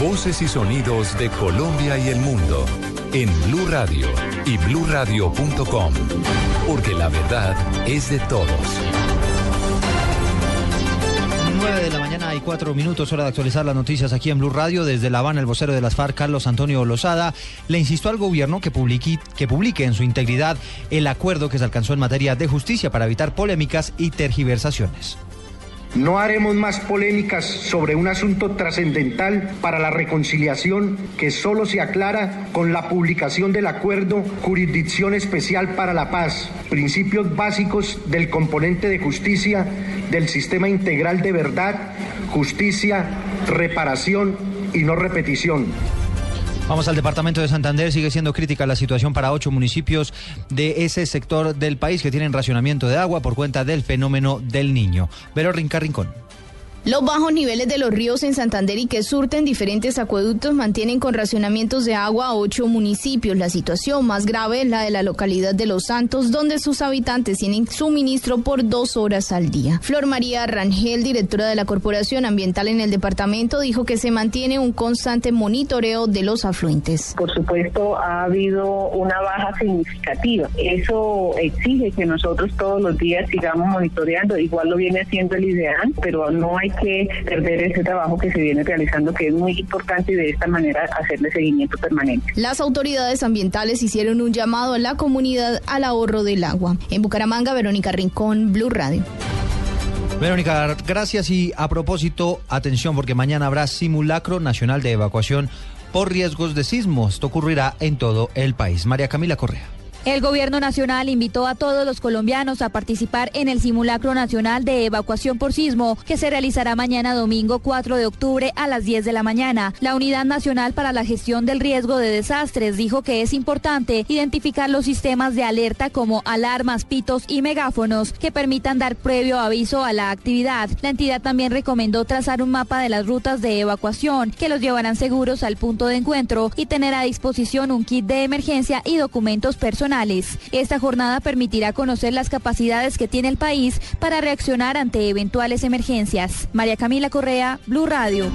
Voces y sonidos de Colombia y el mundo en Blue Radio y bluradio.com, porque la verdad es de todos. 9 de la mañana y 4 minutos, hora de actualizar las noticias aquí en Blue Radio. Desde La Habana, el vocero de las FARC, Carlos Antonio Lozada, le insistió al gobierno que publique, que publique en su integridad el acuerdo que se alcanzó en materia de justicia para evitar polémicas y tergiversaciones. No haremos más polémicas sobre un asunto trascendental para la reconciliación que solo se aclara con la publicación del acuerdo Jurisdicción Especial para la Paz, principios básicos del componente de justicia del sistema integral de verdad, justicia, reparación y no repetición. Vamos al departamento de Santander. Sigue siendo crítica la situación para ocho municipios de ese sector del país que tienen racionamiento de agua por cuenta del fenómeno del niño. Vero Rinca Rincón. Los bajos niveles de los ríos en Santander y que surten diferentes acueductos mantienen con racionamientos de agua a ocho municipios. La situación más grave es la de la localidad de Los Santos, donde sus habitantes tienen suministro por dos horas al día. Flor María Rangel, directora de la Corporación Ambiental en el departamento, dijo que se mantiene un constante monitoreo de los afluentes. Por supuesto, ha habido una baja significativa. Eso exige que nosotros todos los días sigamos monitoreando. Igual lo viene haciendo el IDEAN, pero no hay que perder ese trabajo que se viene realizando, que es muy importante y de esta manera hacerle seguimiento permanente. Las autoridades ambientales hicieron un llamado a la comunidad al ahorro del agua. En Bucaramanga, Verónica Rincón, Blue Radio. Verónica, gracias y a propósito, atención porque mañana habrá simulacro nacional de evacuación por riesgos de sismo. Esto ocurrirá en todo el país. María Camila Correa. El gobierno nacional invitó a todos los colombianos a participar en el simulacro nacional de evacuación por sismo que se realizará mañana domingo 4 de octubre a las 10 de la mañana. La Unidad Nacional para la Gestión del Riesgo de Desastres dijo que es importante identificar los sistemas de alerta como alarmas, pitos y megáfonos que permitan dar previo aviso a la actividad. La entidad también recomendó trazar un mapa de las rutas de evacuación que los llevarán seguros al punto de encuentro y tener a disposición un kit de emergencia y documentos personales esta jornada permitirá conocer las capacidades que tiene el país para reaccionar ante eventuales emergencias. María Camila Correa, Blue Radio.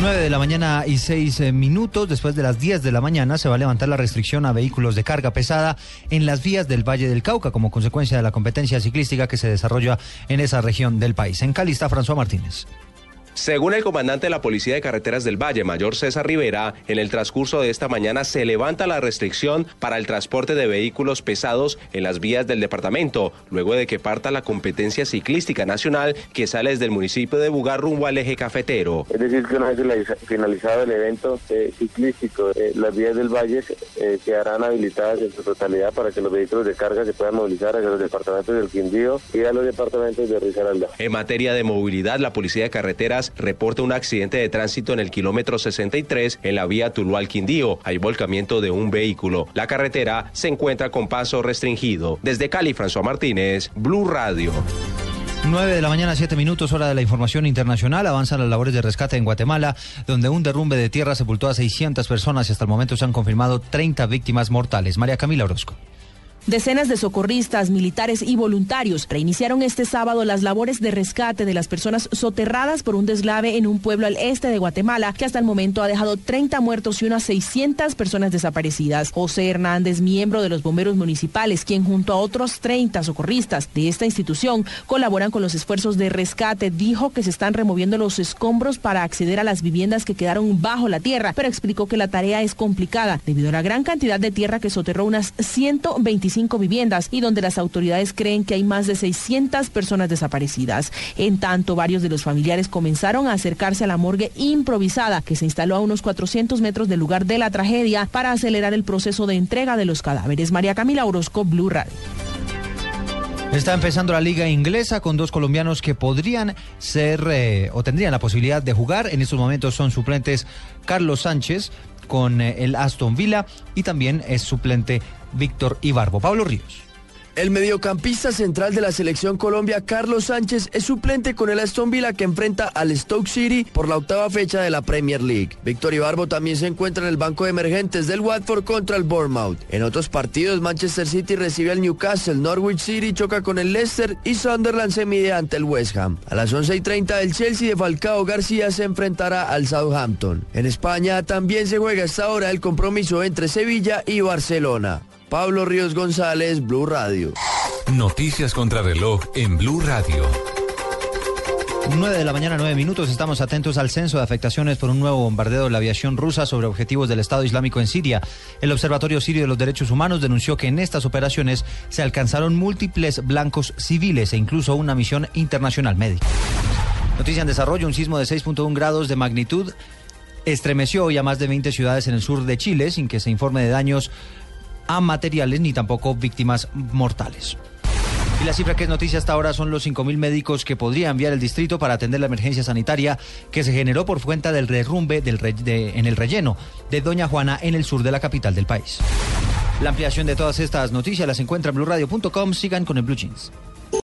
9 de la mañana y 6 eh, minutos. Después de las 10 de la mañana se va a levantar la restricción a vehículos de carga pesada en las vías del Valle del Cauca como consecuencia de la competencia ciclística que se desarrolla en esa región del país. En Cali está François Martínez. Según el comandante de la Policía de Carreteras del Valle, Mayor César Rivera, en el transcurso de esta mañana se levanta la restricción para el transporte de vehículos pesados en las vías del departamento, luego de que parta la competencia ciclística nacional que sale desde el municipio de Bugar rumbo al eje cafetero. Es decir, que una vez finalizado el evento eh, ciclístico, eh, las vías del Valle eh, quedarán habilitadas en su totalidad para que los vehículos de carga se puedan movilizar hacia los departamentos del Quindío y a los departamentos de Risaralda. En materia de movilidad, la Policía de Carreteras reporta un accidente de tránsito en el kilómetro 63 en la vía Tuluá al Quindío. Hay volcamiento de un vehículo. La carretera se encuentra con paso restringido. Desde Cali, François Martínez, Blue Radio. 9 de la mañana, 7 minutos, hora de la información internacional. Avanzan las labores de rescate en Guatemala, donde un derrumbe de tierra sepultó a 600 personas y hasta el momento se han confirmado 30 víctimas mortales. María Camila Orozco. Decenas de socorristas, militares y voluntarios reiniciaron este sábado las labores de rescate de las personas soterradas por un deslave en un pueblo al este de Guatemala que hasta el momento ha dejado 30 muertos y unas 600 personas desaparecidas. José Hernández, miembro de los bomberos municipales, quien junto a otros 30 socorristas de esta institución colaboran con los esfuerzos de rescate, dijo que se están removiendo los escombros para acceder a las viviendas que quedaron bajo la tierra, pero explicó que la tarea es complicada debido a la gran cantidad de tierra que soterró unas 125 viviendas y donde las autoridades creen que hay más de 600 personas desaparecidas. En tanto, varios de los familiares comenzaron a acercarse a la morgue improvisada que se instaló a unos 400 metros del lugar de la tragedia para acelerar el proceso de entrega de los cadáveres. María Camila Orozco, Blue Radio. Está empezando la liga inglesa con dos colombianos que podrían ser eh, o tendrían la posibilidad de jugar. En estos momentos son suplentes Carlos Sánchez con eh, el Aston Villa y también es suplente Víctor Ibarbo. Pablo Ríos. El mediocampista central de la selección Colombia, Carlos Sánchez, es suplente con el Aston Villa que enfrenta al Stoke City por la octava fecha de la Premier League. Víctor Ibarbo también se encuentra en el banco de emergentes del Watford contra el Bournemouth. En otros partidos, Manchester City recibe al Newcastle, Norwich City choca con el Leicester y Sunderland se mide ante el West Ham. A las 11 y 30 el Chelsea de Falcao García se enfrentará al Southampton. En España también se juega hasta ahora el compromiso entre Sevilla y Barcelona. Pablo Ríos González, Blue Radio. Noticias contra reloj en Blue Radio. 9 de la mañana, 9 minutos. Estamos atentos al censo de afectaciones por un nuevo bombardeo de la aviación rusa sobre objetivos del Estado Islámico en Siria. El Observatorio Sirio de los Derechos Humanos denunció que en estas operaciones se alcanzaron múltiples blancos civiles e incluso una misión internacional médica. Noticia en desarrollo, un sismo de 6.1 grados de magnitud estremeció hoy a más de 20 ciudades en el sur de Chile sin que se informe de daños a materiales ni tampoco víctimas mortales. Y la cifra que es noticia hasta ahora son los 5.000 médicos que podría enviar el distrito para atender la emergencia sanitaria que se generó por cuenta del derrumbe en el relleno de Doña Juana en el sur de la capital del país. La ampliación de todas estas noticias las encuentra en blueradio.com. Sigan con el Blue Jeans.